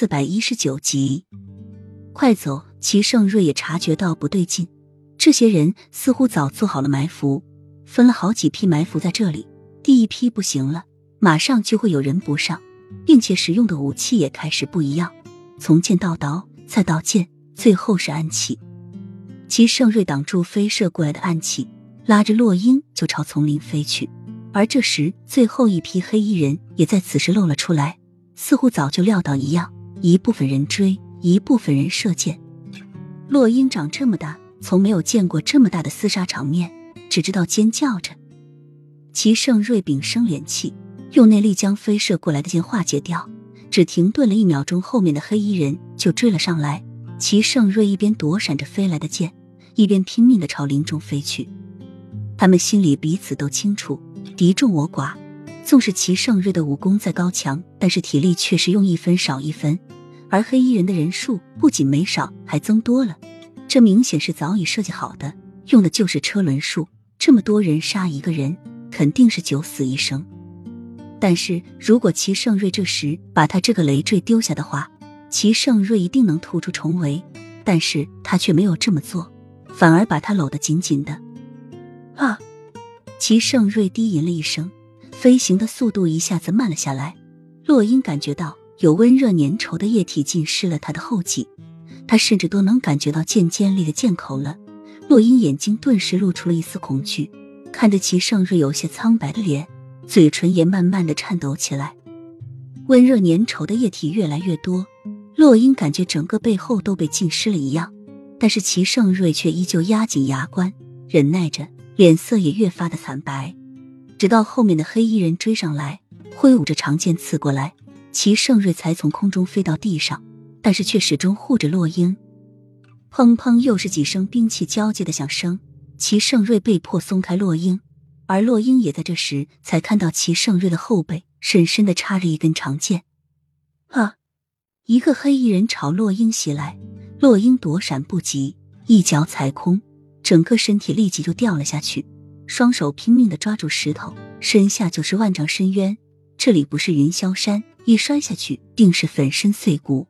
四百一十九集，快走！齐盛瑞也察觉到不对劲，这些人似乎早做好了埋伏，分了好几批埋伏在这里。第一批不行了，马上就会有人补上，并且使用的武器也开始不一样，从剑到刀，再到剑，最后是暗器。齐盛瑞挡住飞射过来的暗器，拉着洛英就朝丛林飞去。而这时，最后一批黑衣人也在此时露了出来，似乎早就料到一样，一部分人追，一部分人射箭。洛英长这么大，从没有见过这么大的厮杀场面，只知道尖叫着。齐盛瑞屏声敛气，用内力将飞射过来的箭化解掉，只停顿了一秒钟，后面的黑衣人就追了上来。齐盛瑞一边躲闪着飞来的箭，一边拼命的朝林中飞去。他们心里彼此都清楚。敌众我寡，纵使齐盛瑞的武功再高强，但是体力确实用一分少一分。而黑衣人的人数不仅没少，还增多了。这明显是早已设计好的，用的就是车轮术。这么多人杀一个人，肯定是九死一生。但是如果齐盛瑞这时把他这个累赘丢下的话，齐盛瑞一定能突出重围。但是他却没有这么做，反而把他搂得紧紧的。啊！齐盛瑞低吟了一声，飞行的速度一下子慢了下来。洛英感觉到有温热粘稠的液体浸湿了他的后脊，他甚至都能感觉到剑尖利的剑口了。洛英眼睛顿时露出了一丝恐惧，看着齐盛瑞有些苍白的脸，嘴唇也慢慢的颤抖起来。温热粘稠的液体越来越多，洛英感觉整个背后都被浸湿了一样，但是齐盛瑞却依旧压紧牙关，忍耐着。脸色也越发的惨白，直到后面的黑衣人追上来，挥舞着长剑刺过来，齐盛瑞才从空中飞到地上，但是却始终护着洛英。砰砰，又是几声兵器交接的响声，齐盛瑞被迫松开洛英，而洛英也在这时才看到齐盛瑞的后背深深的插着一根长剑。啊！一个黑衣人朝洛英袭来，洛英躲闪不及，一脚踩空。整个身体立即就掉了下去，双手拼命的抓住石头，身下就是万丈深渊。这里不是云霄山，一摔下去定是粉身碎骨。